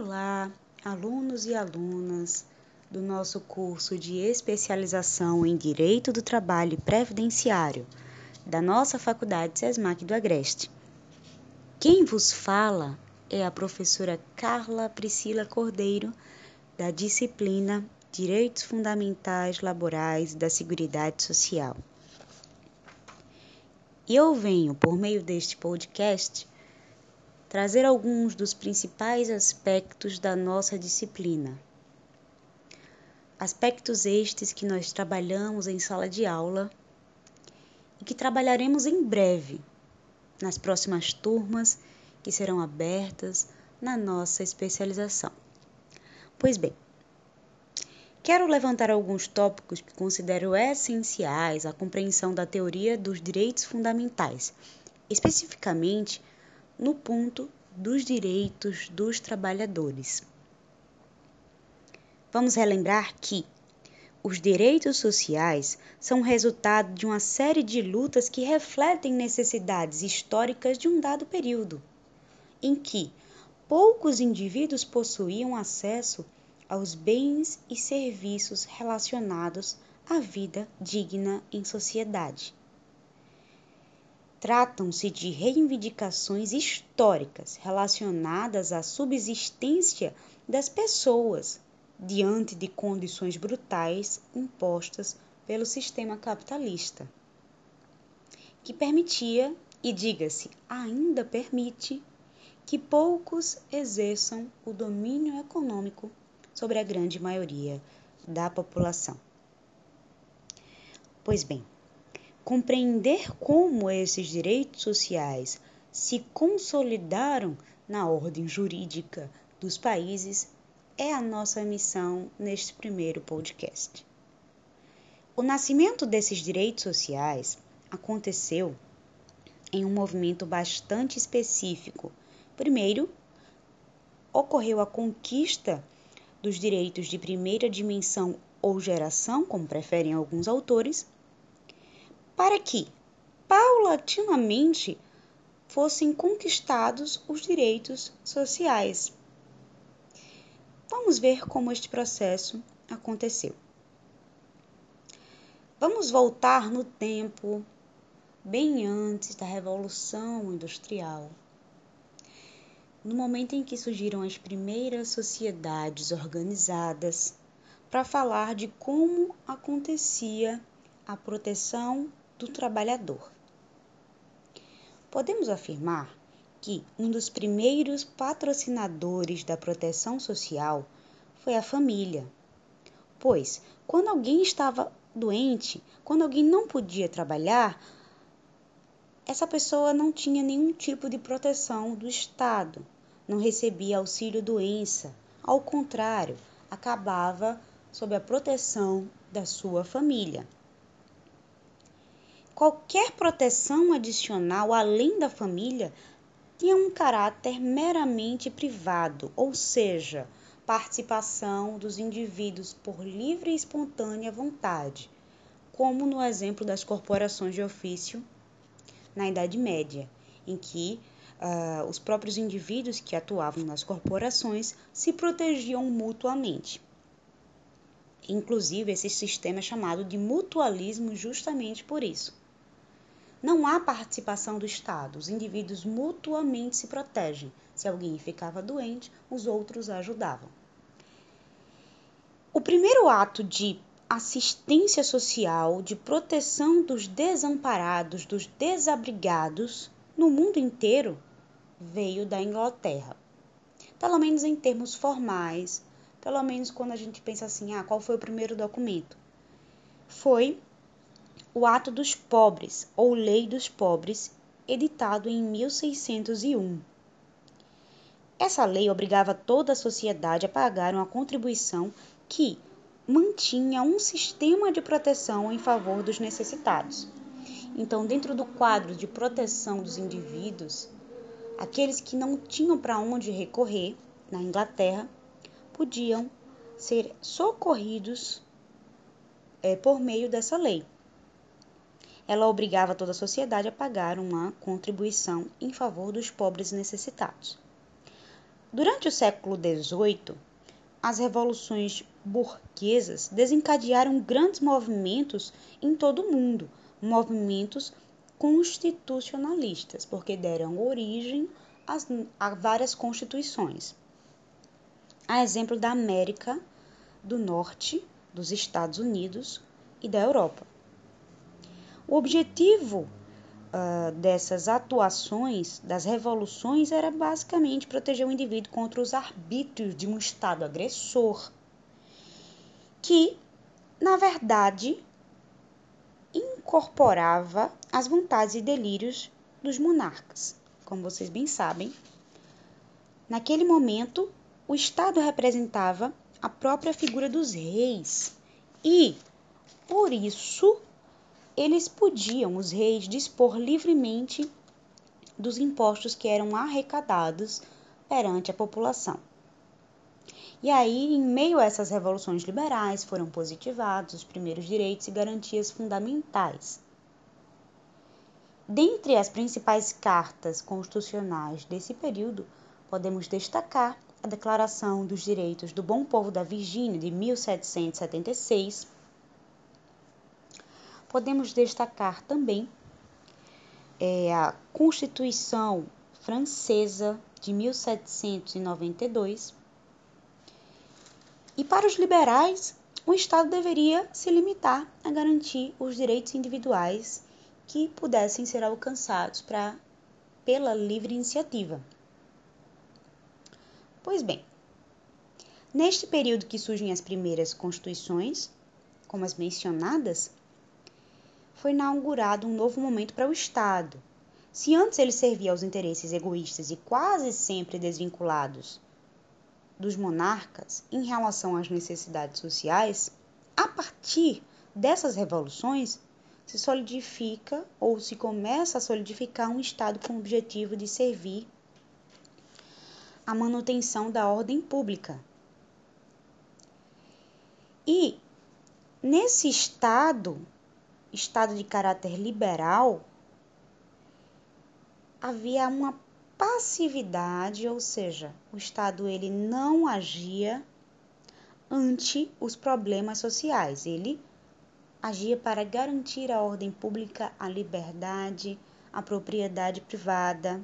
Olá, alunos e alunas do nosso curso de especialização em Direito do Trabalho e Previdenciário da nossa Faculdade SESMAC do Agreste. Quem vos fala é a professora Carla Priscila Cordeiro, da disciplina Direitos Fundamentais Laborais da Seguridade Social. E eu venho, por meio deste podcast, trazer alguns dos principais aspectos da nossa disciplina. Aspectos estes que nós trabalhamos em sala de aula e que trabalharemos em breve nas próximas turmas que serão abertas na nossa especialização. Pois bem, quero levantar alguns tópicos que considero essenciais à compreensão da teoria dos direitos fundamentais, especificamente no ponto dos direitos dos trabalhadores. Vamos relembrar que os direitos sociais são resultado de uma série de lutas que refletem necessidades históricas de um dado período, em que poucos indivíduos possuíam acesso aos bens e serviços relacionados à vida digna em sociedade. Tratam-se de reivindicações históricas relacionadas à subsistência das pessoas diante de condições brutais impostas pelo sistema capitalista, que permitia, e diga-se, ainda permite, que poucos exerçam o domínio econômico sobre a grande maioria da população. Pois bem, compreender como esses direitos sociais se consolidaram na ordem jurídica dos países é a nossa missão neste primeiro podcast. O nascimento desses direitos sociais aconteceu em um movimento bastante específico. Primeiro, ocorreu a conquista dos direitos de primeira dimensão ou geração, como preferem alguns autores, para que, paulatinamente, fossem conquistados os direitos sociais. Vamos ver como este processo aconteceu. Vamos voltar no tempo, bem antes da Revolução Industrial, no momento em que surgiram as primeiras sociedades organizadas, para falar de como acontecia a proteção do trabalhador. Podemos afirmar que um dos primeiros patrocinadores da proteção social foi a família, pois quando alguém estava doente, quando alguém não podia trabalhar, essa pessoa não tinha nenhum tipo de proteção do Estado, não recebia auxílio doença, ao contrário, acabava sob a proteção da sua família. Qualquer proteção adicional além da família tinha um caráter meramente privado, ou seja, participação dos indivíduos por livre e espontânea vontade, como no exemplo das corporações de ofício na Idade Média, em que uh, os próprios indivíduos que atuavam nas corporações se protegiam mutuamente. Inclusive, esse sistema é chamado de mutualismo justamente por isso. Não há participação do Estado, os indivíduos mutuamente se protegem. Se alguém ficava doente, os outros ajudavam. O primeiro ato de assistência social, de proteção dos desamparados, dos desabrigados no mundo inteiro, veio da Inglaterra. Pelo menos em termos formais, pelo menos quando a gente pensa assim, ah, qual foi o primeiro documento? Foi o Ato dos Pobres, ou Lei dos Pobres, editado em 1601. Essa lei obrigava toda a sociedade a pagar uma contribuição que mantinha um sistema de proteção em favor dos necessitados. Então, dentro do quadro de proteção dos indivíduos, aqueles que não tinham para onde recorrer na Inglaterra podiam ser socorridos é, por meio dessa lei ela obrigava toda a sociedade a pagar uma contribuição em favor dos pobres necessitados. Durante o século XVIII, as revoluções burguesas desencadearam grandes movimentos em todo o mundo, movimentos constitucionalistas, porque deram origem às, a várias constituições. A exemplo da América do Norte, dos Estados Unidos e da Europa. O objetivo uh, dessas atuações, das revoluções, era basicamente proteger o indivíduo contra os arbítrios de um Estado agressor, que, na verdade, incorporava as vontades e delírios dos monarcas. Como vocês bem sabem, naquele momento, o Estado representava a própria figura dos reis e, por isso, eles podiam, os reis, dispor livremente dos impostos que eram arrecadados perante a população. E aí, em meio a essas revoluções liberais, foram positivados os primeiros direitos e garantias fundamentais. Dentre as principais cartas constitucionais desse período, podemos destacar a Declaração dos Direitos do Bom Povo da Virgínia de 1776, podemos destacar também é, a Constituição Francesa de 1792. E para os liberais, o Estado deveria se limitar a garantir os direitos individuais que pudessem ser alcançados pra, pela livre iniciativa. Pois bem, neste período que surgem as primeiras constituições, como as mencionadas, foi inaugurado um novo momento para o Estado. Se antes ele servia aos interesses egoístas e quase sempre desvinculados dos monarcas em relação às necessidades sociais, a partir dessas revoluções se solidifica ou se começa a solidificar um Estado com o objetivo de servir a manutenção da ordem pública. E nesse Estado, Estado de caráter liberal, havia uma passividade, ou seja, o Estado ele não agia ante os problemas sociais, ele agia para garantir a ordem pública, a liberdade, a propriedade privada,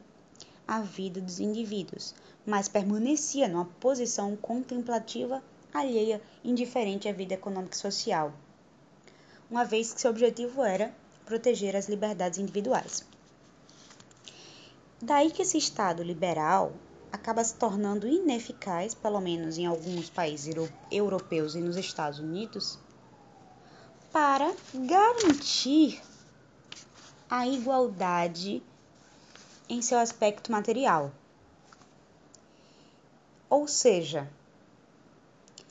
a vida dos indivíduos, mas permanecia numa posição contemplativa alheia, indiferente à vida econômica e social uma vez que seu objetivo era proteger as liberdades individuais. Daí que esse Estado liberal acaba se tornando ineficaz, pelo menos em alguns países europeus e nos Estados Unidos, para garantir a igualdade em seu aspecto material. Ou seja,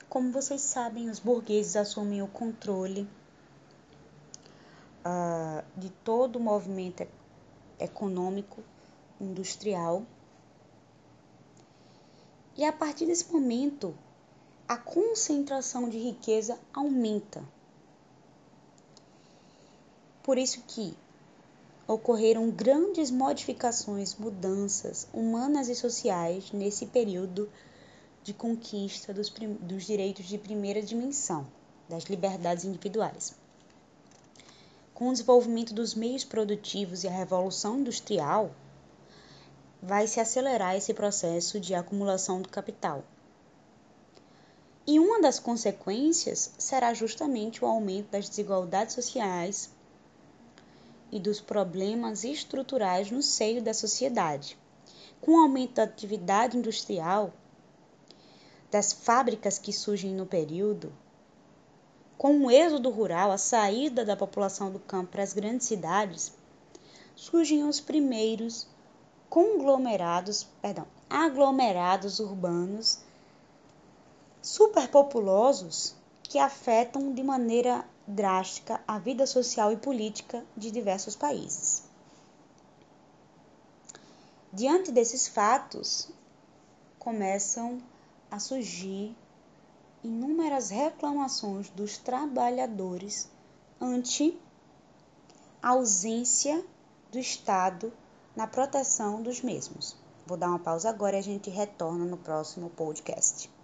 como vocês sabem, os burgueses assumem o controle uh, de todo o movimento econômico, industrial. E a partir desse momento, a concentração de riqueza aumenta. Por isso que ocorreram grandes modificações, mudanças humanas e sociais nesse período de conquista dos, dos direitos de primeira dimensão, das liberdades individuais. Com o desenvolvimento dos meios produtivos e a revolução industrial, vai se acelerar esse processo de acumulação do capital. E uma das consequências será justamente o aumento das desigualdades sociais e dos problemas estruturais no seio da sociedade. Com o aumento da atividade industrial, das fábricas que surgem no período, com o êxodo rural, a saída da população do campo para as grandes cidades, surgem os primeiros conglomerados, perdão, aglomerados urbanos superpopulosos que afetam de maneira drástica a vida social e política de diversos países. Diante desses fatos, começam a surgir inúmeras reclamações dos trabalhadores ante a ausência do Estado na proteção dos mesmos. Vou dar uma pausa agora e a gente retorna no próximo podcast.